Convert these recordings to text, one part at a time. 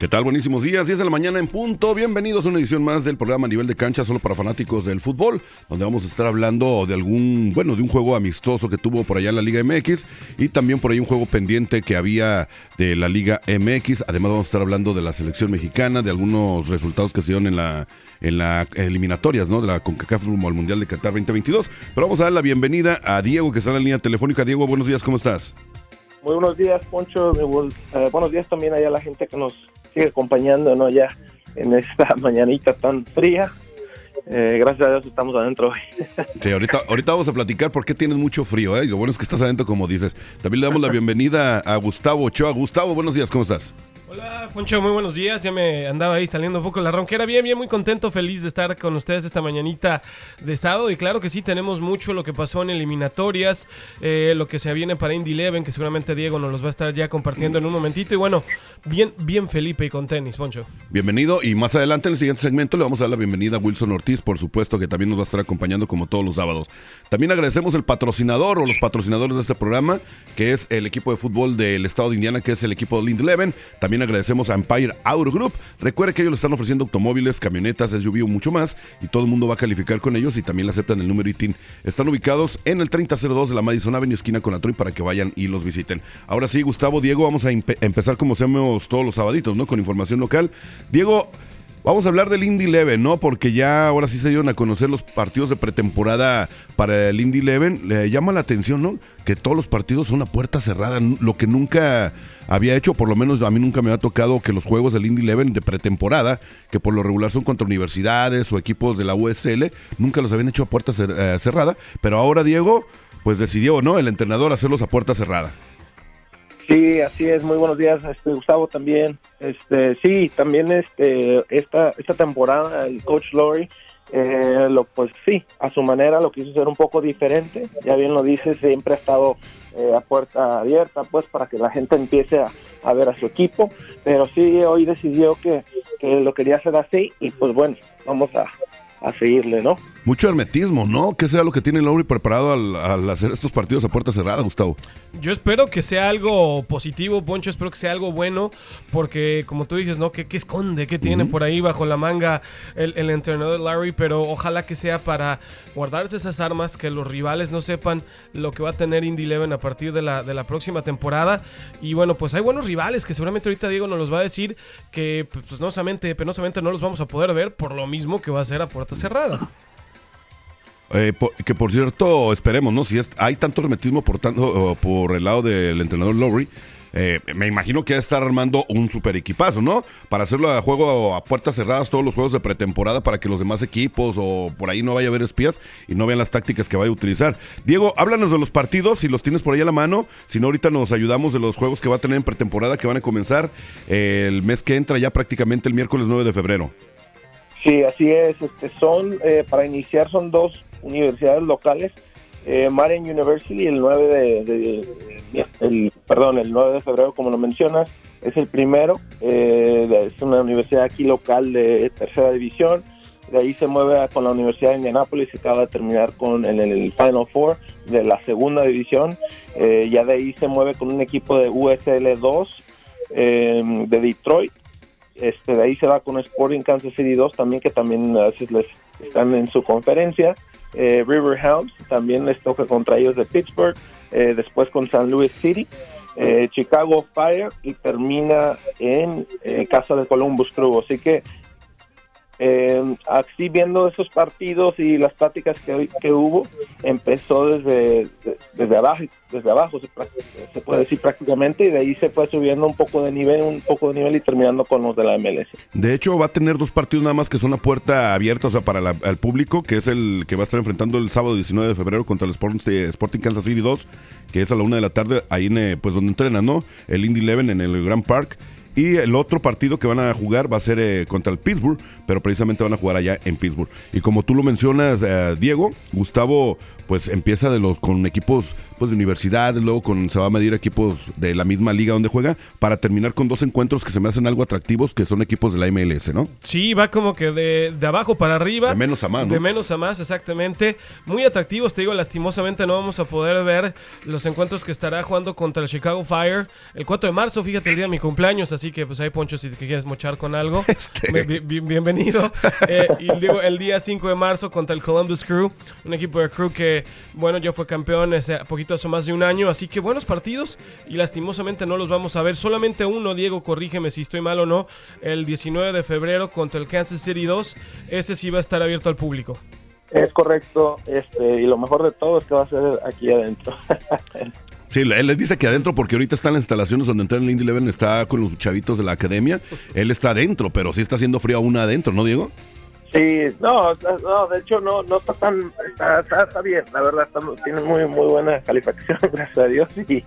¿Qué tal? Buenísimos días, 10 de la mañana en punto. Bienvenidos a una edición más del programa Nivel de Cancha, solo para fanáticos del fútbol, donde vamos a estar hablando de algún, bueno, de un juego amistoso que tuvo por allá en la Liga MX y también por ahí un juego pendiente que había de la Liga MX. Además vamos a estar hablando de la selección mexicana, de algunos resultados que se dieron en la en las eliminatorias, ¿no? De la CONCACAF al Mundial de Qatar 2022. Pero vamos a dar la bienvenida a Diego, que está en la línea telefónica. Diego, buenos días, ¿cómo estás? Muy buenos días, Poncho. Eh, buenos días también a la gente que nos sigue acompañando, ¿no? Ya en esta mañanita tan fría. Eh, gracias a Dios estamos adentro hoy. Sí, ahorita, ahorita vamos a platicar por qué tienes mucho frío, ¿eh? lo bueno es que estás adentro, como dices. También le damos la bienvenida a Gustavo Ochoa. Gustavo, buenos días, ¿cómo estás? Hola, Poncho, muy buenos días. Ya me andaba ahí saliendo un poco la ronquera. Bien, bien, muy contento, feliz de estar con ustedes esta mañanita de sábado. Y claro que sí, tenemos mucho lo que pasó en eliminatorias, eh, lo que se viene para Indy Leven, que seguramente Diego nos los va a estar ya compartiendo en un momentito. Y bueno, bien, bien Felipe y con tenis, Poncho. Bienvenido. Y más adelante, en el siguiente segmento, le vamos a dar la bienvenida a Wilson Ortiz, por supuesto, que también nos va a estar acompañando como todos los sábados. También agradecemos el patrocinador o los patrocinadores de este programa, que es el equipo de fútbol del estado de Indiana, que es el equipo de Indy Leven. También agradecemos a Empire Auto Group. Recuerde que ellos le están ofreciendo automóviles, camionetas, SUV mucho más y todo el mundo va a calificar con ellos y también le aceptan el número ITIN. Están ubicados en el 3002 de la Madison Avenue, esquina con la Troy, para que vayan y los visiten. Ahora sí, Gustavo, Diego, vamos a empezar como hacemos todos los sabaditos, ¿no? Con información local. Diego, Vamos a hablar del Indy Leven, ¿no? Porque ya ahora sí se dieron a conocer los partidos de pretemporada para el Indy Leven. Le llama la atención, ¿no? Que todos los partidos son a puerta cerrada, lo que nunca había hecho, por lo menos a mí nunca me ha tocado que los juegos del Indy Leven de pretemporada, que por lo regular son contra universidades o equipos de la USL, nunca los habían hecho a puerta eh, cerrada. Pero ahora Diego, pues decidió, ¿no? El entrenador hacerlos a puerta cerrada. Sí, así es. Muy buenos días, este, Gustavo también. Este, sí, también este, esta, esta temporada el coach Lori, eh, lo, pues sí, a su manera lo quiso hacer un poco diferente. Ya bien lo dice, siempre ha estado eh, a puerta abierta, pues para que la gente empiece a, a, ver a su equipo. Pero sí, hoy decidió que, que lo quería hacer así y pues bueno, vamos a, a seguirle, ¿no? Mucho hermetismo, ¿no? ¿Qué será lo que tiene Lowry preparado al, hacer estos partidos a puerta cerrada, Gustavo? Yo espero que sea algo positivo, Poncho, espero que sea algo bueno, porque como tú dices, ¿no? ¿Qué, qué esconde? ¿Qué tiene por ahí bajo la manga el, el entrenador Larry? Pero ojalá que sea para guardarse esas armas, que los rivales no sepan lo que va a tener Indy Eleven a partir de la, de la próxima temporada. Y bueno, pues hay buenos rivales que seguramente ahorita Diego nos los va a decir que pues, penosamente, penosamente no los vamos a poder ver por lo mismo que va a ser a puerta cerrada. Eh, que por cierto, esperemos, ¿no? Si hay tanto hermetismo por, tanto, por el lado del entrenador Lowry, eh, me imagino que estar armando un super equipazo, ¿no? Para hacerlo a juego a puertas cerradas, todos los juegos de pretemporada, para que los demás equipos o por ahí no vaya a haber espías y no vean las tácticas que vaya a utilizar. Diego, háblanos de los partidos, si los tienes por ahí a la mano, si no, ahorita nos ayudamos de los juegos que va a tener en pretemporada, que van a comenzar el mes que entra, ya prácticamente el miércoles 9 de febrero. Sí, así es. Este, son, eh, para iniciar, son dos universidades locales. Eh, Marian University, el 9 de, el, perdón, el 9 de febrero, como lo mencionas, es el primero. Eh, es una universidad aquí local de tercera división. De ahí se mueve con la Universidad de Indianapolis y acaba de terminar con el, Final Four de la segunda división. Eh, ya de ahí se mueve con un equipo de USL 2 de Detroit este, de ahí se va con Sporting Kansas City 2 también, que también a veces les están en su conferencia. Eh, River Hounds también les toca contra ellos de Pittsburgh. Eh, después con San Luis City. Eh, Chicago Fire y termina en casa de Columbus Crew. Así que eh, así viendo esos partidos y las prácticas que, que hubo, empezó desde, desde abajo, desde abajo se, puede decir prácticamente, y de ahí se fue subiendo un poco de nivel, un poco de nivel y terminando con los de la MLS. De hecho, va a tener dos partidos nada más que son a puerta abierta, o sea, para el público, que es el que va a estar enfrentando el sábado 19 de febrero contra el Sporting, Sporting Kansas City 2, que es a la una de la tarde, ahí en, pues donde entrenan, ¿no? El Indy Eleven en el Grand Park Y el otro partido que van a jugar va a ser eh, contra el Pittsburgh, pero precisamente van a jugar allá en Pittsburgh. Y como tú lo mencionas, eh, Diego, Gustavo pues empieza de los con equipos pues de universidad, luego con se va a medir equipos de la misma liga donde juega para terminar con dos encuentros que se me hacen algo atractivos que son equipos de la MLS, ¿no? Sí, va como que de, de abajo para arriba. De menos a más, ¿no? De menos a más, exactamente. Muy atractivos, te digo, lastimosamente no vamos a poder ver los encuentros que estará jugando contra el Chicago Fire el 4 de marzo, fíjate el día de mi cumpleaños, así que pues hay Poncho si te quieres mochar con algo. Este. Bi- bi- bienvenido. Eh, y digo, el día 5 de marzo contra el Columbus Crew, un equipo de Crew que, bueno, ya fue campeón hace poquito hace más de un año, así que buenos partidos y lastimosamente no los vamos a ver. Solamente uno, Diego, corrígeme si estoy mal o no, el 19 de febrero contra el Kansas City 2, ese sí va a estar abierto al público. Es correcto, este, y lo mejor de todo es que va a ser aquí adentro. Sí, él les dice que adentro porque ahorita está en las instalaciones donde entra el Indy Eleven, está con los chavitos de la academia. Él está adentro, pero sí está haciendo frío aún adentro, ¿no, Diego? Sí, no, no, de hecho no, no está tan, está, está, está bien, la verdad, está, tiene muy, muy buena calificación, gracias a Dios, y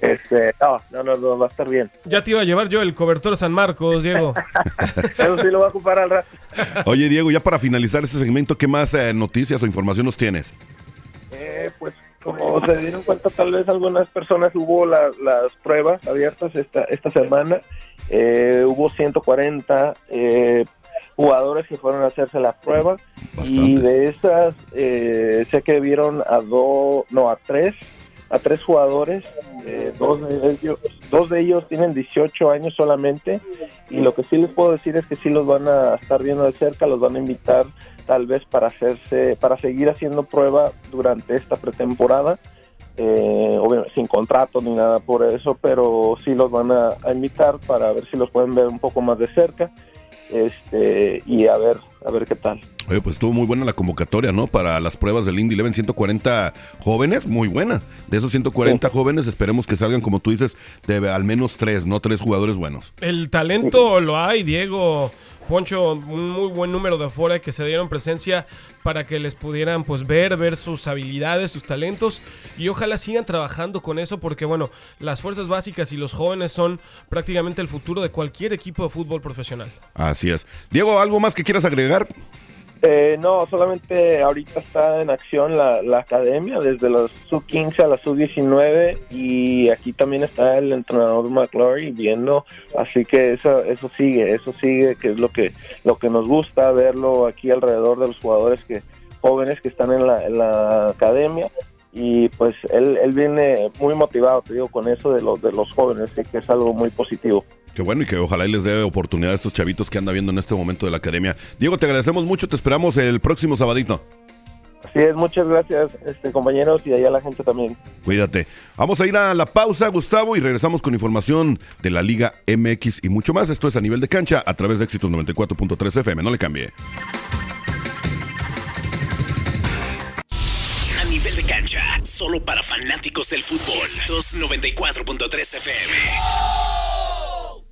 este, no, no, no, no, va a estar bien. Ya te iba a llevar yo el cobertor San Marcos, Diego. Eso sí lo voy a ocupar al rato. Oye, Diego, ya para finalizar este segmento, ¿qué más eh, noticias o información nos tienes? Eh, pues como se dieron cuenta tal vez algunas personas hubo la- las pruebas abiertas esta esta semana. Eh, hubo 140 eh, jugadores que fueron a hacerse la prueba. Y de esas eh, sé que vieron a dos no a tres a tres jugadores eh, dos de ellos dos de ellos tienen 18 años solamente y lo que sí les puedo decir es que sí los van a estar viendo de cerca los van a invitar tal vez para hacerse para seguir haciendo prueba durante esta pretemporada eh, obviamente sin contrato ni nada por eso pero sí los van a, a invitar para ver si los pueden ver un poco más de cerca este y a ver a ver qué tal Oye, pues estuvo muy buena la convocatoria, ¿no? Para las pruebas del Indy Eleven, 140 jóvenes, muy buena. De esos 140 jóvenes, esperemos que salgan, como tú dices, de al menos tres, ¿no? Tres jugadores buenos. El talento lo hay, Diego. Poncho, un muy buen número de afuera que se dieron presencia para que les pudieran pues ver, ver sus habilidades, sus talentos y ojalá sigan trabajando con eso porque bueno, las fuerzas básicas y los jóvenes son prácticamente el futuro de cualquier equipo de fútbol profesional. Así es. Diego, ¿algo más que quieras agregar? Eh, no, solamente ahorita está en acción la, la academia, desde la sub-15 a la sub-19 y aquí también está el entrenador McClory viendo, así que eso, eso sigue, eso sigue, que es lo que, lo que nos gusta verlo aquí alrededor de los jugadores que jóvenes que están en la, en la academia y pues él, él viene muy motivado, te digo, con eso de los, de los jóvenes, que es algo muy positivo. Qué bueno y que ojalá y les dé oportunidad a estos chavitos que anda viendo en este momento de la academia. Diego, te agradecemos mucho, te esperamos el próximo sabadito. Así es, muchas gracias este compañeros y allá la gente también. Cuídate. Vamos a ir a la pausa, Gustavo, y regresamos con información de la Liga MX y mucho más. Esto es a nivel de cancha a través de Éxitos 94.3 FM. No le cambie. A nivel de cancha, solo para fanáticos del fútbol. 294.3 FM.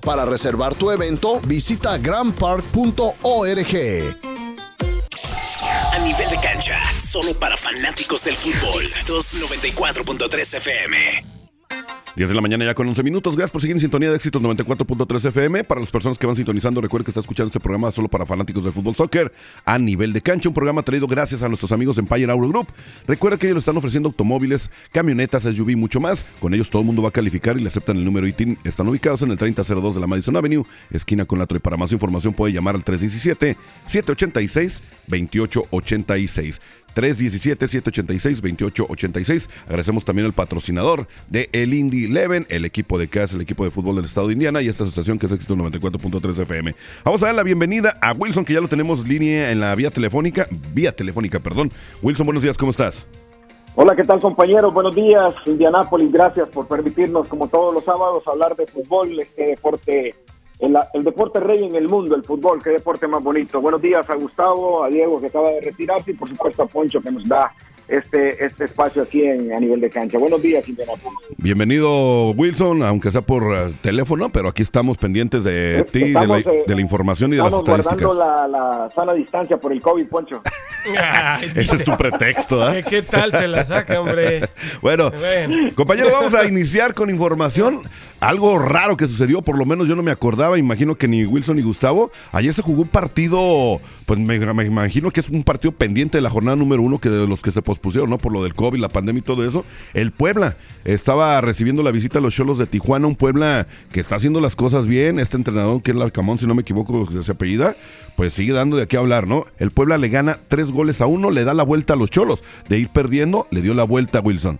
Para reservar tu evento, visita grandpark.org. A nivel de cancha, solo para fanáticos del fútbol. 294.3 FM. 10 de la mañana ya con 11 minutos. Gracias por seguir en sintonía de éxitos 94.3 FM. Para las personas que van sintonizando, recuerden que está escuchando este programa solo para fanáticos de fútbol soccer a nivel de cancha. Un programa traído gracias a nuestros amigos en Empire Auto Group. Recuerda que ellos le están ofreciendo automóviles, camionetas, SUV y mucho más. Con ellos todo el mundo va a calificar y le aceptan el número ITIN. Están ubicados en el 3002 de la Madison Avenue, esquina con la Troy. Para más información puede llamar al 317 786 2886. 317-786-2886. Agradecemos también al patrocinador de el Indy Eleven, el equipo de casa, el equipo de fútbol del estado de Indiana y esta asociación que es Éxito 94.3 FM. Vamos a dar la bienvenida a Wilson, que ya lo tenemos línea en la vía telefónica, vía telefónica, perdón. Wilson, buenos días, ¿cómo estás? Hola, ¿qué tal compañeros? Buenos días, Indianápolis. Gracias por permitirnos, como todos los sábados, hablar de fútbol, este deporte el, el, deporte rey en el mundo, el fútbol, qué deporte más bonito. Buenos días a Gustavo, a Diego que acaba de retirarse y por supuesto a Poncho que nos da este, este espacio aquí en, a nivel de cancha. Buenos días, Indianapolis. Bienvenido, Wilson, aunque sea por uh, teléfono, pero aquí estamos pendientes de ti, estamos, de, la, de, la, información y de las estadísticas. Estamos guardando la, la, sana distancia por el COVID, Poncho. Ay, Ese es tu pretexto, ¿eh? ¿Qué, ¿Qué, tal se la saca, hombre? bueno, bueno, compañero, vamos a iniciar con información. Algo raro que sucedió, por lo menos yo no me acordaba, imagino que ni Wilson ni Gustavo. Ayer se jugó un partido, pues me, imagino que es un partido pendiente de la jornada número uno que de los que se pospusieron, ¿no? Por lo del COVID, la pandemia y todo eso. El Puebla estaba recibiendo la visita a los Cholos de Tijuana, un Puebla que está haciendo las cosas bien. Este entrenador, que es Larcamón, si no me equivoco, de su apellida, pues sigue dando de qué hablar, ¿no? El Puebla le gana tres goles a uno, le da la vuelta a los Cholos. De ir perdiendo, le dio la vuelta a Wilson.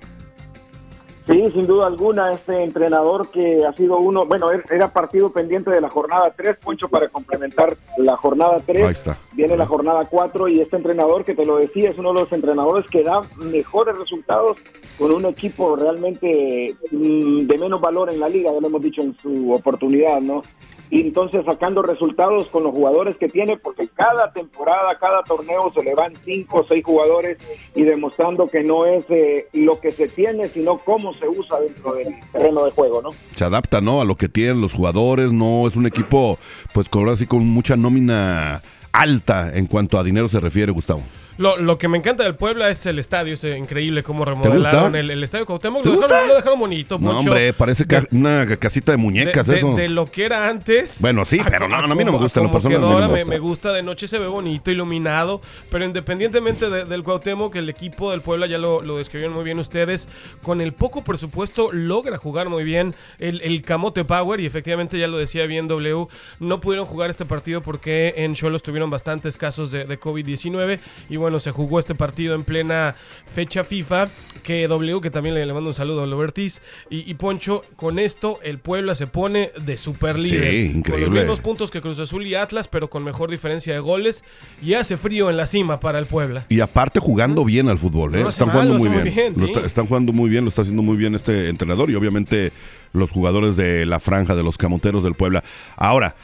Sí, sin duda alguna, este entrenador que ha sido uno, bueno, era partido pendiente de la jornada 3, Poncho, para complementar la jornada 3. Ahí está. Viene la jornada 4 y este entrenador que te lo decía es uno de los entrenadores que da mejores resultados con un equipo realmente mmm, de menos valor en la liga, ya lo hemos dicho en su oportunidad, ¿no? Y entonces sacando resultados con los jugadores que tiene, porque cada temporada, cada torneo se le van cinco o seis jugadores y demostrando que no es eh, lo que se tiene, sino cómo se usa dentro del terreno de juego, ¿no? Se adapta, ¿no? A lo que tienen los jugadores, no es un equipo, pues, así, con mucha nómina alta en cuanto a dinero se refiere, Gustavo. Lo, lo, que me encanta del Puebla es el estadio, es increíble cómo remodelaron el, el, estadio Cuauhtémoc. Lo dejaron, lo dejaron, bonito, No, mucho. hombre, parece ca una casita de muñecas de, eso. De, lo que era antes. Bueno, sí, pero no, no, a mí no me gusta. Lo personal, ahora me, me, gusta. De noche se ve bonito, iluminado. Pero independientemente de, del Cuauhtémoc, el equipo del Puebla ya lo, lo, describieron muy bien ustedes. Con el poco presupuesto logra jugar muy bien el, el Camote Power. Y efectivamente, ya lo decía bien W, no pudieron jugar este partido porque en Cholos tuvieron bastantes casos de, de COVID-19. Y bueno, se jugó este partido en plena fecha FIFA. Que W, que también le, le mando un saludo a Lobertis. Y, y, Poncho, con esto el Puebla se pone de super líder. Sí, increíble. Con los mismos puntos que Cruz Azul y Atlas, pero con mejor diferencia de goles. Y hace frío en la cima para el Puebla. Y aparte jugando bien al fútbol, ¿eh? No están mal, jugando muy bien. bien lo sí. está, están jugando muy bien, lo está haciendo muy bien este entrenador. Y obviamente los jugadores de la franja de los camoteros del Puebla. Ahora,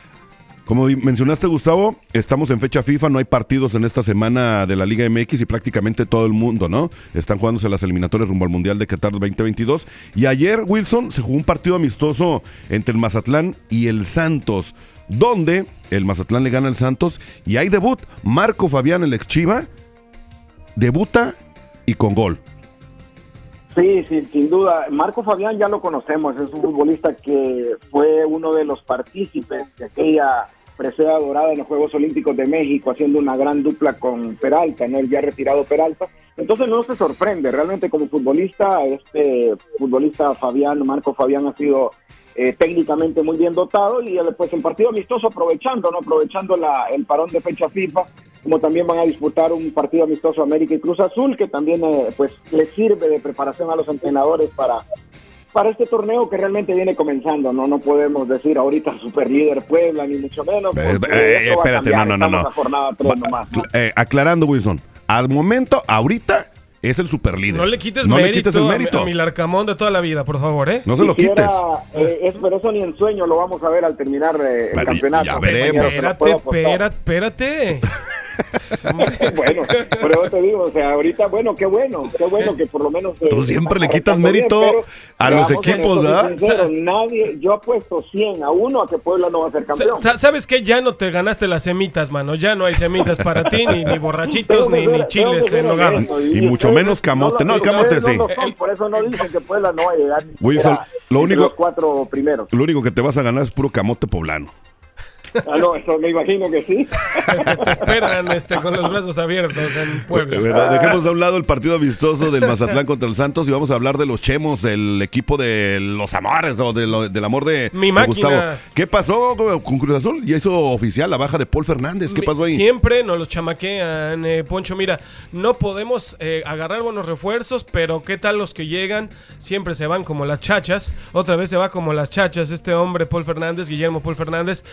como mencionaste, Gustavo, estamos en fecha FIFA, no hay partidos en esta semana de la Liga MX y prácticamente todo el mundo, ¿no? Están jugándose las eliminatorias rumbo al Mundial de Qatar 2022. Y ayer, Wilson, se jugó un partido amistoso entre el Mazatlán y el Santos, donde el Mazatlán le gana al Santos y hay debut. Marco Fabián, el ex Chiva, debuta y con gol. Sí, sí, sin duda. Marco Fabián ya lo conocemos, es un futbolista que fue uno de los partícipes de aquella presea dorada en los Juegos Olímpicos de México, haciendo una gran dupla con Peralta, ¿no? El ya retirado Peralta. Entonces no se sorprende, realmente como futbolista, este futbolista Fabián, Marco Fabián ha sido eh, técnicamente muy bien dotado y después el partido amistoso aprovechando, ¿no? Aprovechando la, el parón de fecha FIFA, como también van a disputar un partido amistoso América y Cruz Azul, que también eh, pues les sirve de preparación a los entrenadores para para este torneo que realmente viene comenzando, no no podemos decir ahorita super líder Puebla ni mucho menos. Eh, eh, espérate, no, no, no, no. aclarando, Wilson, al momento, ahorita es el super líder. No le quites, no mérito, le quites el mérito a mi, Larcamón de toda la vida, por favor, ¿eh? No se lo quites. Eh, pero eso ni en sueño lo vamos a ver al terminar el campeonato. Ya veremos. Espérate, espérate, espérate. bueno, pero te digo, o sea, ahorita, bueno, qué bueno, qué bueno que por lo menos. Tú eh, siempre le quitas mérito a los equipos, ¿verdad? Nadie, yo apuesto 100 a 1 a que Puebla no va a ser campeón. ¿Sabes qué? Ya no te ganaste las semitas, mano. Ya no hay semitas para ti, ni, ni borrachitos, ni, ni chiles en hogar. Y, mucho menos camote. No, camote sí. por eso no dicen que Puebla no va a llegar. Wilson, lo único, los cuatro primeros. Lo único que te vas a ganar es puro camote poblano. Ah, no, eso me imagino que sí. Te esperan este, con los brazos abiertos en Puebla. Dejemos de un lado el partido vistoso del Mazatlán contra el Santos y vamos a hablar de los Chemos, el equipo de los amores o del amor de, Mi Gustavo. ¿Qué pasó con Cruz Azul? Ya hizo oficial la baja de Paul Fernández. ¿Qué pasó ahí? Siempre nos los chamaquean, eh, Poncho. Mira, no podemos eh, agarrar buenos refuerzos, pero ¿qué tal los que llegan? Siempre se van como las chachas. Otra vez se va como las chachas este hombre, Paul Fernández, Guillermo Paul Fernández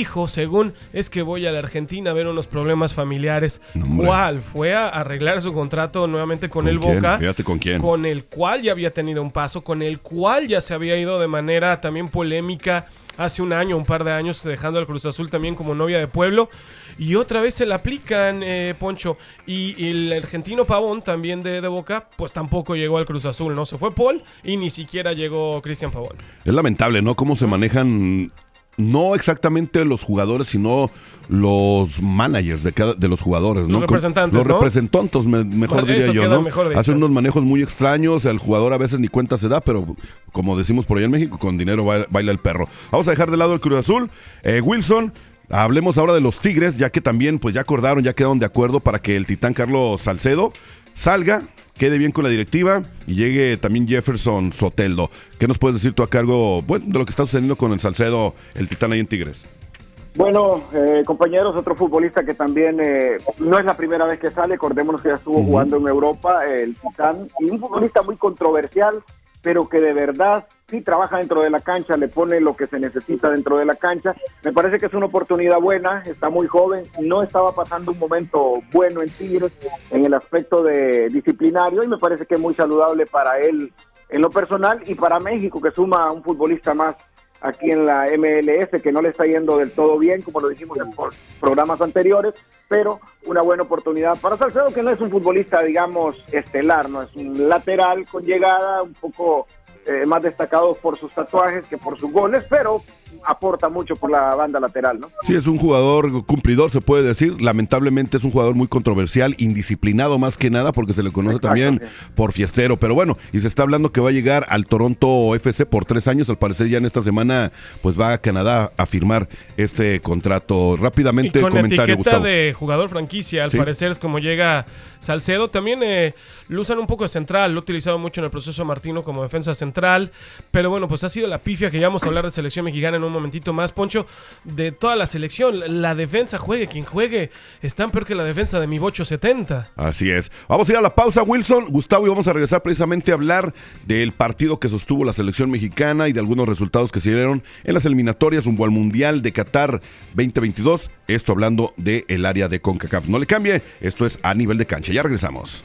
dijo, según, es que voy a la Argentina a ver unos problemas familiares. ¿Cuál? Fue a arreglar su contrato nuevamente con, el Boca. Fíjate con quién. Con el cual ya había tenido un paso, con el cual ya se había ido de manera también polémica hace un año, un par de años, dejando al Cruz Azul también como novia de pueblo. Y otra vez se la aplican, eh, Poncho. Y, el argentino Pavón, también de, de, Boca, pues tampoco llegó al Cruz Azul, ¿no? Se fue Paul y ni siquiera llegó Cristian Pavón. Es lamentable, ¿no? Cómo se manejan no exactamente los jugadores, sino los managers de, cada, de los jugadores, ¿no? Los representantes, Los representantes, mejor diría yo, ¿no? Hacen unos manejos muy extraños, el jugador a veces ni cuenta se da, pero como decimos por allá en México, con dinero baila el perro. Vamos a dejar de lado el Cruz Azul. Eh, Wilson, hablemos ahora de los Tigres, ya que también pues ya acordaron, ya quedaron de acuerdo para que el titán Carlos Salcedo salga quede bien con la directiva y llegue también Jefferson Soteldo. ¿Qué nos puedes decir tú a cargo bueno, de lo que está sucediendo con el Salcedo, el Titán ahí en Tigres? Bueno, eh, compañeros, otro futbolista que también eh, no es la primera vez que sale, acordémonos que ya estuvo jugando en Europa, el Titán, y un futbolista muy controversial, pero que de verdad sí trabaja dentro de la cancha, le pone lo que se necesita dentro de la cancha. Me parece que es una oportunidad buena, está muy joven, no estaba pasando un momento bueno en Tigres en el aspecto de disciplinario y me parece que es muy saludable para él en lo personal y para México que suma un futbolista más aquí en la MLS, que no le está yendo del todo bien, como lo dijimos en programas anteriores, pero una buena oportunidad para Salcedo, que no es un futbolista, digamos, estelar, no es un lateral con llegada, un poco eh, más destacado por sus tatuajes que por sus goles, pero aporta mucho por la banda lateral, ¿no? Sí, es un jugador cumplidor, se puede decir. Lamentablemente es un jugador muy controversial, indisciplinado más que nada, porque se le conoce también por fiestero. Pero bueno, y se está hablando que va a llegar al Toronto FC por tres años. Al parecer ya en esta semana, pues va a Canadá a firmar este contrato. Rápidamente, y con comentario, etiqueta de jugador franquicia, al parecer es como llega Salcedo. También eh, lo usan un poco de central, lo ha utilizado mucho en el proceso Martino como defensa central. Pero bueno, pues ha sido la pifia que ya vamos a hablar de selección mexicana un momentito más, Poncho, de toda la selección. La defensa, juegue quien juegue, están peor que la defensa de mi Bocho 70. Así es. Vamos a ir a la pausa, Wilson. Gustavo, y vamos a regresar precisamente a hablar del partido que sostuvo la selección mexicana y de algunos resultados que se dieron en las eliminatorias rumbo al Mundial de Qatar 2022. Esto hablando del área de CONCACAF. No le cambie, esto es a nivel de cancha. Ya regresamos.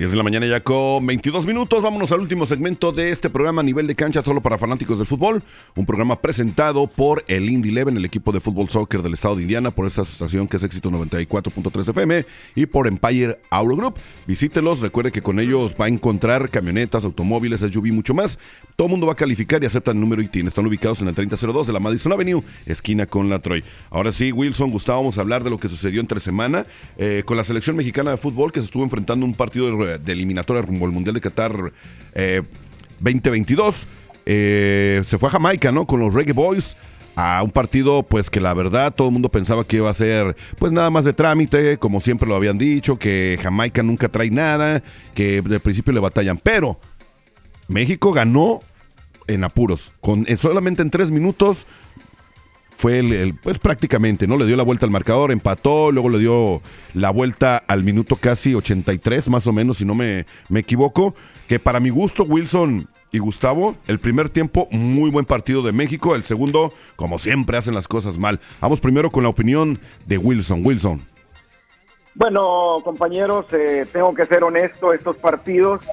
10 de la mañana ya con 22 minutos. Vámonos al último segmento de este programa nivel de cancha solo para fanáticos del fútbol. Un programa presentado por el Indy Eleven, el equipo de fútbol soccer del estado de Indiana, por esta asociación que es éxito 94.3 FM y por Empire Auto Group. Visítelos, recuerde que con ellos va a encontrar camionetas, automóviles, SUV y mucho más. Todo el mundo va a calificar y acepta el número ITIN. Están ubicados en el 3002 de la Madison Avenue, esquina con la Troy. Ahora sí, Wilson, Gustavo, vamos a hablar de lo que sucedió entre semana eh, con la selección mexicana de fútbol que se estuvo enfrentando un partido de, de eliminatoria rumbo al Mundial de Qatar eh, 2022. Eh, se fue a Jamaica, ¿no? Con los Reggae Boys a un partido pues que la verdad todo el mundo pensaba que iba a ser pues nada más de trámite, como siempre lo habían dicho, que Jamaica nunca trae nada, que de principio le batallan, pero México ganó en apuros, con en- solamente en tres minutos fue el, pues prácticamente, ¿no? Le dio la vuelta al marcador, empató, luego le dio la vuelta al minuto casi 83, más o menos, si no me, me equivoco. Que para mi gusto, Wilson y Gustavo, el primer tiempo, muy buen partido de México. El segundo, como siempre, hacen las cosas mal. Vamos primero con la opinión de Wilson. Wilson. Bueno, compañeros, eh, tengo que ser honesto, estos partidos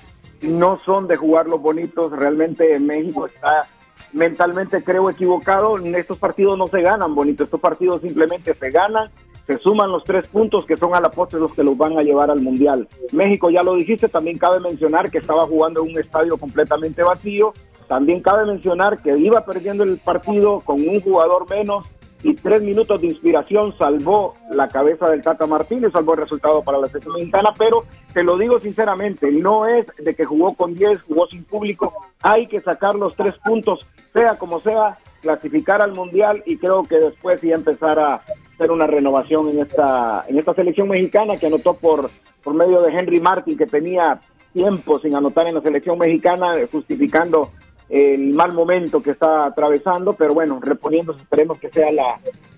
no son de jugar los bonitos, realmente México está mentalmente creo equivocado, estos partidos no se ganan bonitos, estos partidos simplemente se ganan, se suman los tres puntos que son a la postre los que los van a llevar al Mundial. México, ya lo dijiste, también cabe mencionar que estaba jugando en un estadio completamente vacío, también cabe mencionar que iba perdiendo el partido con un jugador menos y tres minutos de inspiración salvó la cabeza del Tata Martínez, salvó el resultado para la selección mexicana, pero te lo digo sinceramente, no es de que jugó con 10, jugó sin público, hay que sacar los tres puntos, sea como sea, clasificar al Mundial y creo que después sí empezar a hacer una renovación en esta, en esta selección mexicana que anotó por, por medio de Henry Martin, que tenía tiempo sin anotar en la selección mexicana, justificando el mal momento que está atravesando, pero bueno, reponiéndose, esperemos que sea la,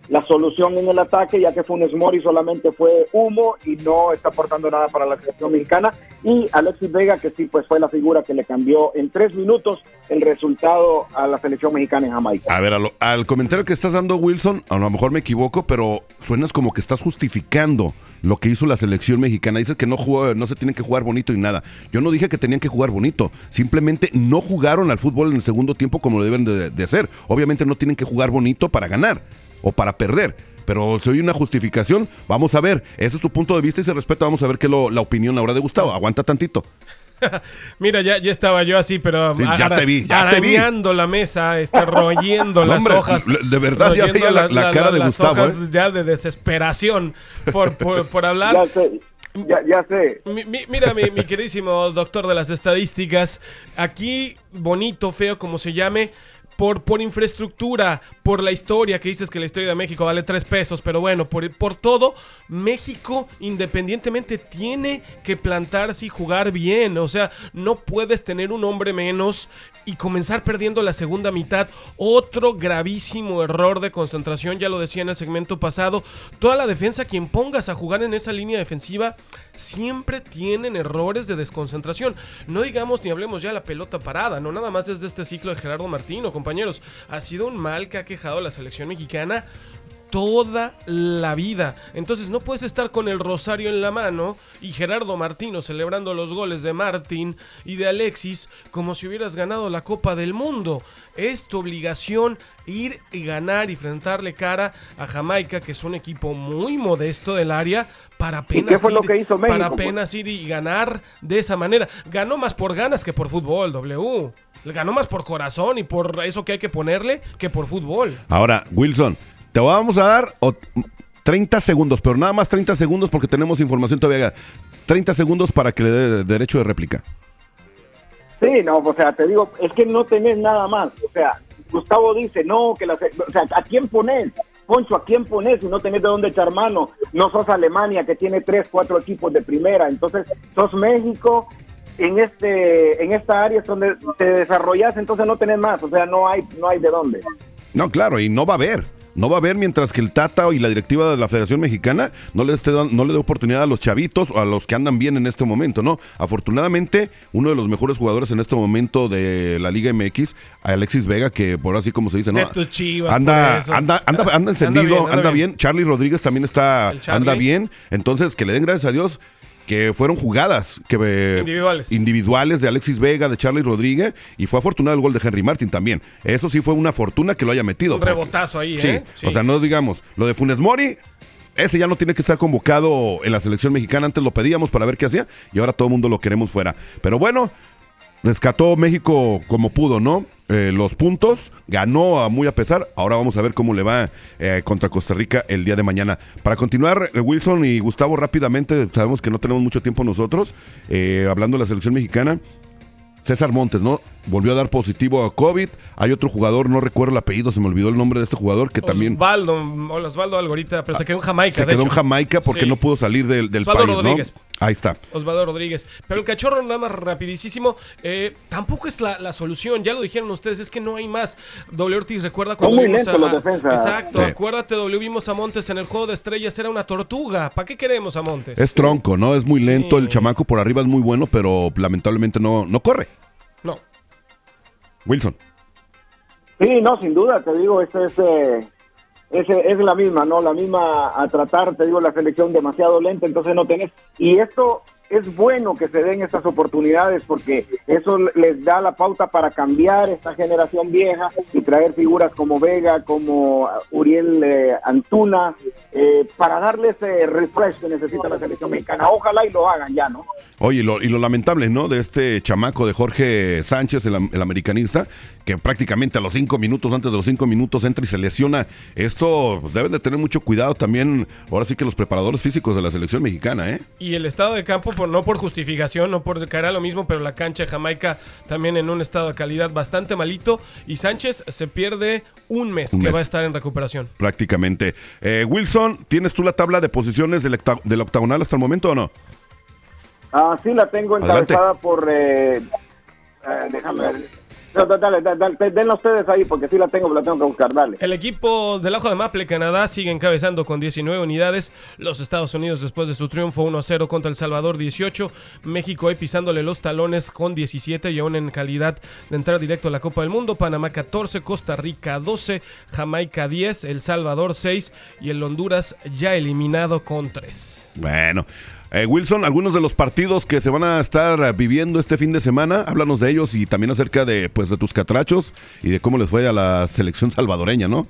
la solución en el ataque, ya que Funes Mori solamente fue humo y no está aportando nada para la selección mexicana. Y Alexis Vega, que sí, pues fue la figura que le cambió en tres minutos el resultado a la selección mexicana en Jamaica. A ver, al, al comentario que estás dando, Wilson, a lo mejor me equivoco, pero suenas como que estás justificando lo que hizo la selección mexicana. Dices que no jugó, no se tienen que jugar bonito y nada. Yo no dije que tenían que jugar bonito. Simplemente no jugaron al fútbol en el segundo tiempo como lo deben de, de hacer. Obviamente no tienen que jugar bonito para ganar o para perder. Pero si hay una justificación, vamos a ver. Ese es tu punto de vista y se respeta. Vamos a ver qué es lo- la opinión ahora de Gustavo. Aguanta tantito. Mira, ya, ya estaba yo así, pero Sí, ya te vi, ya te vi. arañando la mesa, este, royendo las hombre, hojas. de verdad, ya veía la- la cara de las Gustavo, hojas ¿eh? ya de desesperación por, por, por hablar. Ya sé, ya, ya sé. Mi- mi- mira, mi, mi queridísimo doctor de las estadísticas, aquí bonito, feo, como se llame, por, por infraestructura, por la historia, que dices que la historia de México vale tres pesos, pero bueno, por, por todo, México independientemente tiene que plantarse y jugar bien, o sea, no puedes tener un hombre menos y comenzar perdiendo la segunda mitad. Otro gravísimo error de concentración, ya lo decía en el segmento pasado. Toda la defensa, quien pongas a jugar en esa línea defensiva, siempre tienen errores de desconcentración. No digamos ni hablemos ya de la pelota parada, no nada más desde este ciclo de Gerardo Martino, compañeros. Ha sido un mal que ha quejado a la selección mexicana toda la vida. Entonces no puedes estar con el rosario en la mano y Gerardo Martino celebrando los goles de Martín y de Alexis como si hubieras ganado la Copa del Mundo. Es tu obligación ir y ganar y enfrentarle cara a Jamaica, que es un equipo muy modesto del área, para apenas, qué fue lo que hizo México, para pues? apenas ir y ganar de esa manera. Ganó más por ganas que por fútbol, W. Ganó más por corazón y por eso que hay que ponerle que por fútbol. Ahora, Wilson, te vamos a dar o- 30 segundos, pero nada más 30 segundos porque tenemos información todavía. 30 segundos para que le dé derecho de réplica. Sí, no, o sea, te digo, es que no tenés nada más. O sea, Gustavo dice, no, que la, o sea, ¿a quién pones? Poncho, ¿a quién pones si no tenés de dónde echar mano? No sos Alemania, que tiene tres, cuatro equipos de primera. Entonces, sos México, en este en esta área es donde te desarrollas, entonces no tenés más. O sea, no hay no hay de dónde. No, claro, y no va a haber. No va a haber mientras que el Tata y la directiva de la Federación Mexicana no le, esté no le dé oportunidad a los chavitos o a los que andan bien en este momento, ¿no? Afortunadamente, uno de los mejores jugadores en este momento de la Liga MX, Alexis Vega, que por así como se dice, ¿no? Chivas, anda, anda, anda, anda Anda encendido, bien, anda, anda bien. bien. Charlie Rodríguez también está, anda bien. Entonces, que le den gracias a Dios que fueron jugadas que eh, Individuales. individuales de Alexis Vega, de Charlie Rodríguez, y fue afortunado el gol de Henry Martin también. Eso sí fue una fortuna que lo haya metido. Un porque- rebotazo ahí, Sí, ¿eh? o sea, no digamos, lo de Funes Mori, ese ya no tiene que estar convocado en la selección mexicana. Antes lo pedíamos para ver qué hacía y ahora todo el mundo lo queremos fuera. Pero bueno, rescató México como pudo, ¿no? Eh, los puntos, ganó a muy a pesar. Ahora vamos a ver cómo le va eh, contra Costa Rica el día de mañana. Para continuar, eh, Wilson y Gustavo, rápidamente, sabemos que no tenemos mucho tiempo nosotros, eh, hablando de la selección mexicana. César Montes, ¿no? Volvió a dar positivo a COVID. Hay otro jugador, no recuerdo el apellido, se me olvidó el nombre de este jugador que también Osvaldo, Osvaldo algo ahorita, pero se quedó en Jamaica. se de quedó en. Jamaica porque Sí. no pudo salir del, del Osvaldo país, Rodríguez. ¿no? Ahí está. Osvaldo Rodríguez. Pero el cachorro, nada más rapidísimo, eh, tampoco es la, la solución. Ya lo dijeron ustedes, es que no hay más. W Ortiz, recuerda cuando muy vimos lentos a-. Exacto, Sí. acuérdate, W vimos a Montes en el juego de estrellas, era una tortuga. ¿Para qué queremos a Montes? Es tronco, ¿no? Es muy Sí. lento, el chamaco por arriba es muy bueno, pero lamentablemente no, no corre. No. Wilson. Sí, no, sin duda, te digo, este es, eh, es la misma, ¿no? La misma a tratar, te digo, la selección demasiado lenta, entonces no tenés. Y esto es bueno que se den estas oportunidades porque eso les da la pauta para cambiar esta generación vieja y traer figuras como Vega, como Uriel eh, Antuna, eh, para darle ese refresh que necesita la selección mexicana. Ojalá y lo hagan ya, ¿no? Oye, y lo, y lo lamentable, ¿no? De este chamaco de Jorge Sánchez, el, am- el americanista, que prácticamente a los cinco minutos, antes de los cinco minutos, entra y se lesiona. Esto pues, deben de tener mucho cuidado también, ahora sí que los preparadores físicos de la selección mexicana, ¿eh? Y el estado de campo, por, no por justificación, no por caer a lo mismo, pero la cancha de Jamaica también en un estado de calidad bastante malito. Y Sánchez se pierde un mes Un que mes. va a estar en recuperación. Prácticamente. Eh, Wilson, ¿tienes tú la tabla de posiciones del octagonal hasta el momento o no? Ah, sí, la tengo Adelante. encabezada por... eh, eh, déjame ver. No, dale, dale, dale, denla ustedes ahí porque sí la tengo, pero la tengo que buscar, dale. El equipo del Ojo de Maple, Canadá, sigue encabezando con 19 unidades. Los Estados Unidos, después de su triunfo 1-0 contra El Salvador, 18. México ahí pisándole los talones con 17 y aún en calidad de entrar directo a la Copa del Mundo. Panamá 14, Costa Rica 12, Jamaica 10, El Salvador 6 y el Honduras ya eliminado con 3. Bueno. Eh, Wilson, algunos de los partidos que se van a estar viviendo este fin de semana, háblanos de ellos y también acerca de, pues, de tus catrachos y de cómo les fue a la selección salvadoreña, ¿no?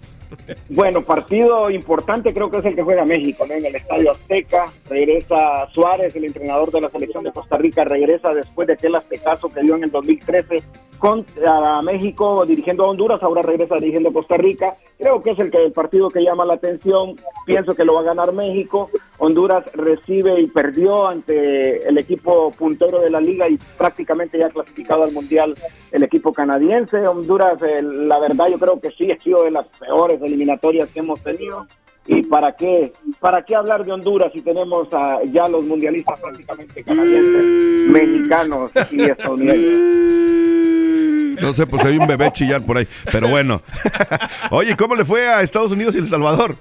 Bueno, partido importante creo que es el que juega México, ¿no? En el Estadio Azteca, regresa Suárez, el entrenador de la selección de Costa Rica, regresa después de aquel aztecazo que dio en el 2013 contra México dirigiendo a Honduras, ahora regresa dirigiendo a Costa Rica. Creo que es el, que, el partido que llama la atención, pienso que lo va a ganar México. Honduras recibe y perdió ante el equipo puntero de la liga y prácticamente ya clasificado al Mundial el equipo canadiense. Honduras, eh, la verdad yo creo que sí ha sido de las peores eliminatorias que hemos tenido. ¿Y para qué? ¿Para qué hablar de Honduras si tenemos a ya los mundialistas prácticamente canadienses, mexicanos y estadounidenses? No sé, pues hay un bebé chillar por ahí. Pero bueno. Oye, ¿cómo le fue a Estados Unidos y El Salvador?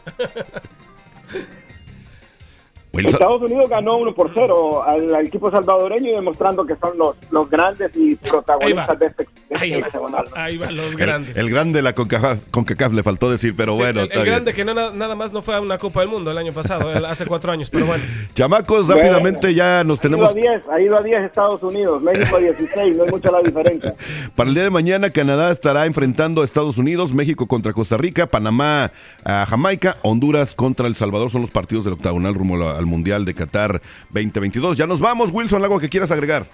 Estados Unidos ganó 1 por 0 al, al, equipo salvadoreño y demostrando que son los, los grandes y protagonistas de este, de ahí, este va. ahí va, los grandes. El, el grande de la CONCACAF, CONCACAF, le faltó decir, pero sí, bueno. El, el grande que no, nada más no fue a una Copa del Mundo el año pasado, hace cuatro años, pero bueno. Chamacos, bueno, rápidamente ya nos ha tenemos... Ido a 10, ha ido a 10 Estados Unidos, México a 16, no hay mucha la diferencia. Para el día de mañana, Canadá estará enfrentando a Estados Unidos, México contra Costa Rica, Panamá a Jamaica, Honduras contra El Salvador. Son los partidos del octagonal rumbo al Mundial de Qatar 2022. Ya nos vamos, Wilson, algo que quieras agregar.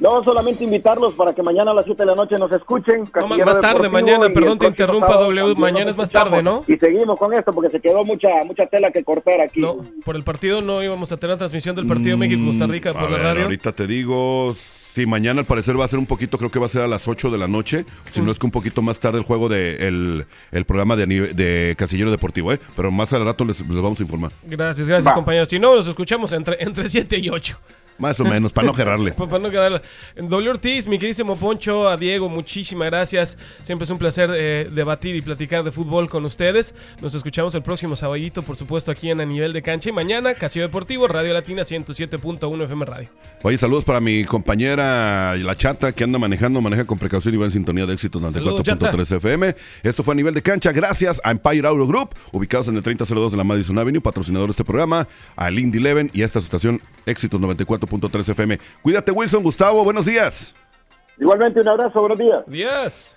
No, solamente invitarlos para que mañana a las 7 de la noche nos escuchen. No, más tarde, mañana, perdón, te interrumpa W, mañana es más tarde, ¿no? Y seguimos con esto porque se quedó mucha mucha tela que cortar aquí. No, por el partido no íbamos a tener transmisión del partido mm, México-Costa Rica por la ver, radio. Ahorita te digo, Sí, mañana al parecer va a ser un poquito, creo que va a ser a las 8 de la noche, si no es que un poquito más tarde el juego de el, el programa de, de Casillero Deportivo, ¿eh? Pero más al rato les, les vamos a informar. Gracias, gracias va. compañeros. Si no, los escuchamos entre, entre 7 y 8. Más o menos, para no gerrarle. para no quedarle. W Ortiz, mi queridísimo Poncho, a Diego, muchísimas gracias. Siempre es un placer eh, debatir y platicar de fútbol con ustedes. Nos escuchamos el próximo sabadito, por supuesto, aquí en A Nivel de Cancha. Y mañana, Casio Deportivo, Radio Latina 107.1 FM Radio. Oye, saludos para mi compañera La Chata, que anda manejando, maneja con precaución y va en sintonía de éxito 94.3 FM. Esto fue A Nivel de Cancha, gracias a Empire Auto Group, ubicados en el 3002 de la Madison Avenue, patrocinador de este programa, a Lindy Leven y a esta estación Éxitos 94. 104.3 FM. Cuídate, Wilson. Gustavo, buenos días. Igualmente, un abrazo, buenos días. Días.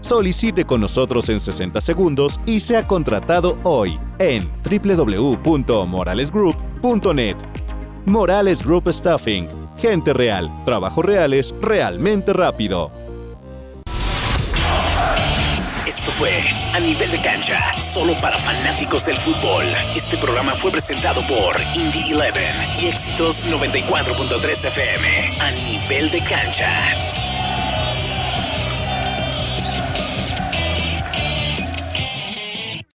Solicite con nosotros en 60 segundos y sea contratado hoy en www.moralesgroup.net. Morales Group Staffing. Gente real, trabajos reales, realmente rápido. Esto fue A Nivel de Cancha, solo para fanáticos del fútbol. Este programa fue presentado por Indie 11 y Éxitos 94.3 FM. A Nivel de Cancha.